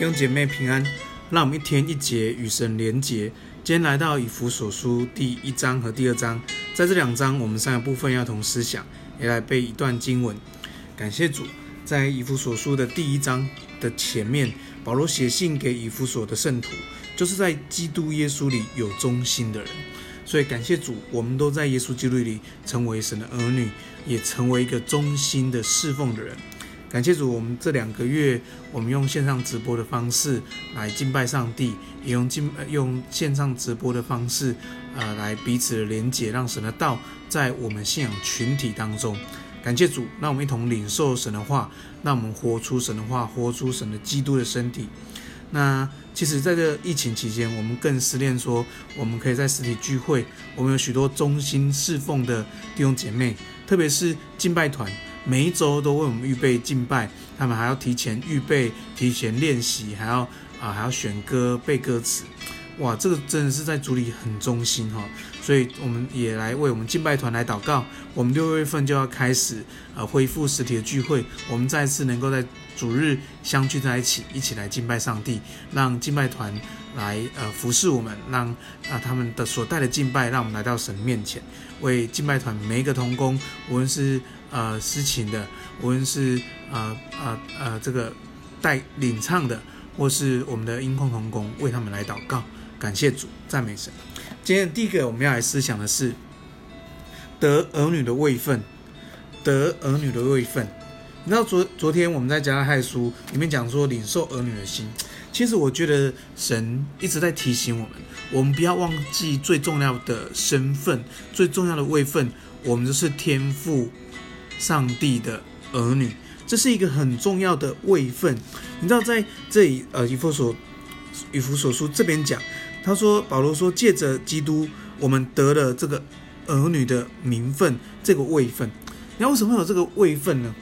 弟兄姐妹平安，让我们一天一节与神连结。今天来到以弗所书第一章和第二章，在这两章我们三个部分要同思想，也来背一段经文。感谢主，在以弗所书的第一章的前面，保罗写信给以弗所的圣徒，就是在基督耶稣里有忠心的人。所以感谢主，我们都在耶稣基督里成为神的儿女，也成为一个忠心的侍奉的人。感谢主，我们这两个月，我们用线上直播的方式来敬拜上帝，也用敬用线上直播的方式，呃，来彼此的连结，让神的道在我们信仰群体当中。感谢主，让我们一同领受神的话，让我们活出神的话，活出神的基督的身体。那其实，在这疫情期间，我们更思念说，我们可以在实体聚会。我们有许多忠心侍奉的弟兄姐妹，特别是敬拜团，每一周都为我们预备敬拜，他们还要提前预备、提前练习，还要啊、还要选歌、背歌词。哇，这个真的是在主里很忠心哈。所以我们也来为我们敬拜团来祷告。我们六月份就要开始呃恢复实体的聚会，我们再次能够在主日相聚在一起，一起来敬拜上帝，让敬拜团来呃服侍我们，让啊、他们的所带的敬拜，让我们来到神面前，为敬拜团每一个同工，无论是呃司琴的，无论是呃呃呃这个带领唱的，或是我们的音控同工，为他们来祷告，感谢主，赞美神。今天第一个我们要来思想的是得儿女的位分，得儿女的位分。你知道昨昨天我们在加拉太书里面讲说领受儿女的心，其实我觉得神一直在提醒我们，我们不要忘记最重要的身份，最重要的位分，我们就是天父上帝的儿女，这是一个很重要的位分。你知道在这里呃以弗所以弗所书这边讲。他说：“保罗说，借着基督，我们得了这个儿女的名分，这个位分。你知道为什么会有这个位分呢？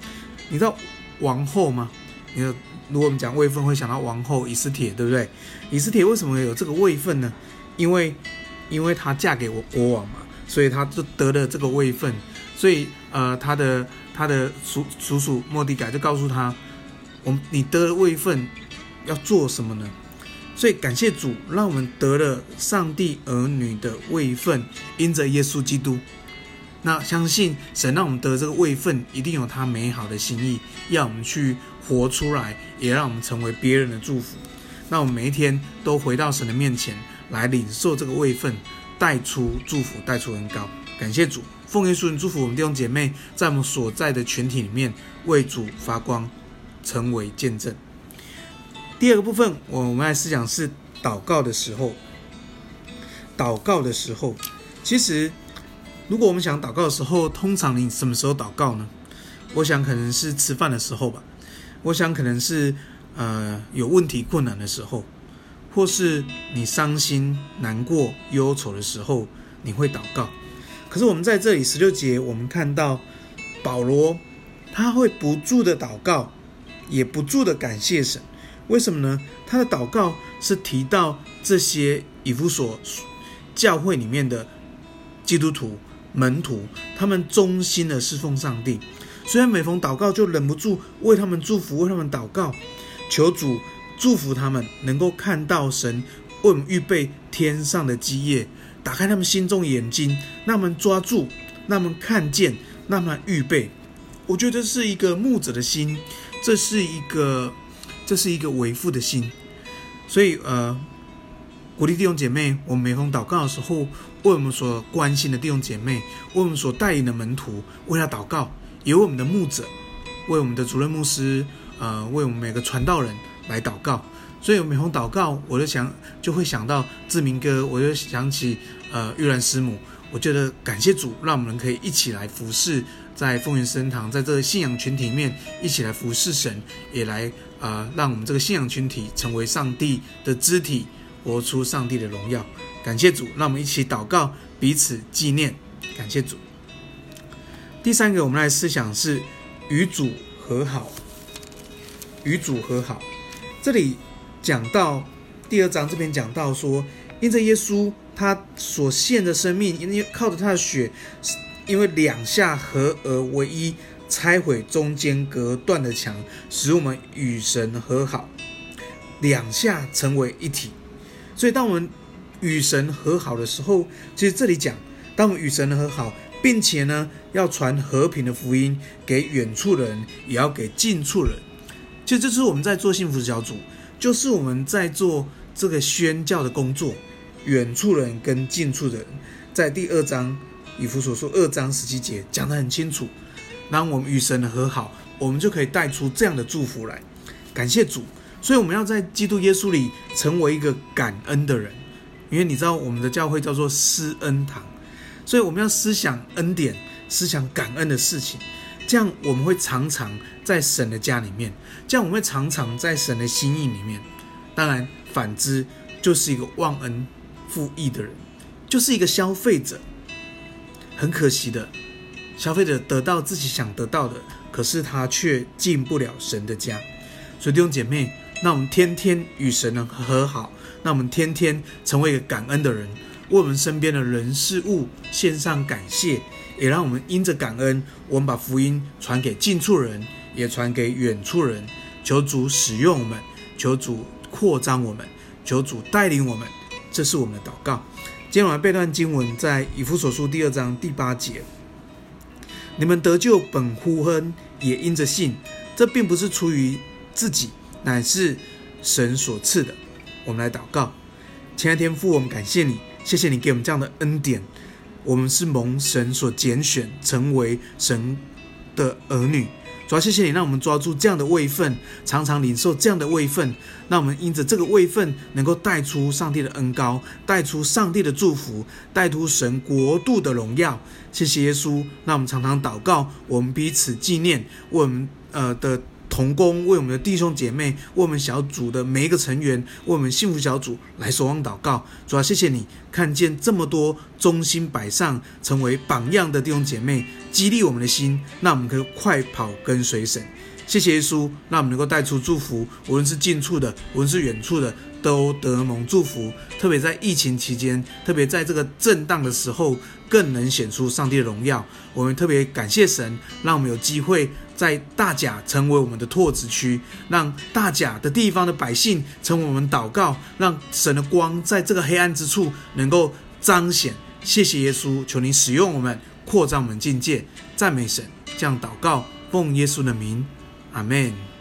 你知道王后吗？你知道，如果我们讲位分，会想到王后以斯帖，对不对？以斯帖为什么有这个位分呢？因为，因为她嫁给我国王嘛，所以他就得了这个位分。所以，呃，他的他的叔叔叔末底改就告诉他，我们你得了位分，要做什么呢？”所以感谢主，让我们得了上帝儿女的位分，因着耶稣基督。那相信神让我们得这个位分，一定有他美好的心意，要我们去活出来，也让我们成为别人的祝福。那我们每一天都回到神的面前来领受这个位分，带出祝福，带出恩膏。感谢主，奉耶稣祝福我们弟兄姐妹，在我们所在的群体里面为主发光，成为见证。第二个部分，我们来思想是祷告的时候。祷告的时候，其实如果我们想祷告的时候，通常你什么时候祷告呢？我想可能是吃饭的时候吧。我想可能是呃有问题困难的时候，或是你伤心难过忧愁的时候，你会祷告。可是我们在这里十六节，我们看到保罗他会不住的祷告，也不住的感谢神。为什么呢？他的祷告是提到这些以弗所教会里面的基督徒门徒，他们忠心的侍奉上帝，所以每逢祷告就忍不住为他们祝福，为他们祷告，求主祝福他们，能够看到神为我们预备天上的基业，打开他们心中眼睛，让他们抓住，让他们看见，让他们预备。我觉得这是一个牧者的心，这是一个。这是一个为父的心，所以呃，鼓励弟兄姐妹，我们每逢祷告的时候，为我们所关心的弟兄姐妹，为我们所带领的门徒，为他祷告，也为我们的牧者，为我们的主任牧师，呃，为我们每个传道人来祷告。所以，我每逢祷告，我就想，就会想到志明哥，我就想起呃玉兰师母。我觉得感谢主，让我们可以一起来服侍，在风云圣堂，在这个信仰群体里面一起来服侍神，也来呃，让我们这个信仰群体成为上帝的肢体，活出上帝的荣耀。感谢主，让我们一起祷告，彼此纪念。感谢主。第三个，我们来思想是与主和好，与主和好。这里讲到第二章这边讲到说，因着耶稣。他所献的生命，因为靠着他的血，因为两下合而为一，拆毁中间隔断的墙，使我们与神和好。两下成为一体。所以，当我们与神和好的时候，其实这里讲，当我们与神和好，并且呢，要传和平的福音给远处的人，也要给近处人。其实这是我们在做幸福小组，就是我们在做这个宣教的工作。远处人跟近处人，在第二章以弗所说二章十七节讲得很清楚。当我们与神和好，我们就可以带出这样的祝福来。感谢主，所以我们要在基督耶稣里成为一个感恩的人。因为你知道，我们的教会叫做施恩堂，所以我们要思想恩典，思想感恩的事情，这样我们会常常在神的家里面，这样我们会常常在神的心意里面。当然，反之就是一个忘恩负义的人，就是一个消费者。很可惜的，消费者得到自己想得到的，可是他却进不了神的家。所以弟兄姐妹，那我们天天与神能和好。那我们天天成为一个感恩的人，为我们身边的人事物献上感谢，也让我们因着感恩，我们把福音传给近处人，也传给远处人。求主使用我们，求主扩张我们，求主带领我们。这是我们的祷告。今天我们背段经文在以弗所书第二章第八节：你们得救本乎恩，也因着信。这并不是出于自己，乃是神所赐的。我们来祷告，亲爱的天父，我们感谢你，谢谢你给我们这样的恩典。我们是蒙神所拣选，成为神的儿女。主要谢谢你，让我们抓住这样的位分，常常领受这样的位分。那我们因着这个位分，能够带出上帝的恩膏，带出上帝的祝福，带出神国度的荣耀。谢谢耶稣，让我们常常祷告，我们彼此纪念，为我们呃的。同工为我们的弟兄姐妹，为我们小组的每一个成员，为我们幸福小组来守望祷告。主要谢谢你看见这么多忠心摆上、成为榜样的弟兄姐妹，激励我们的心，让我们可以快跑跟随神。谢谢耶稣，让我们能够带出祝福，无论是近处的，无论是远处的，都得蒙祝福。特别在疫情期间，特别在这个震荡的时候，更能显出上帝的荣耀。我们特别感谢神，让我们有机会。在大甲成为我们的拓殖区，让大甲的地方的百姓成为我们祷告，让神的光在这个黑暗之处能够彰显。谢谢耶稣，求您使用我们，扩张我们境界，赞美神。这样祷告，奉耶稣的名，阿门。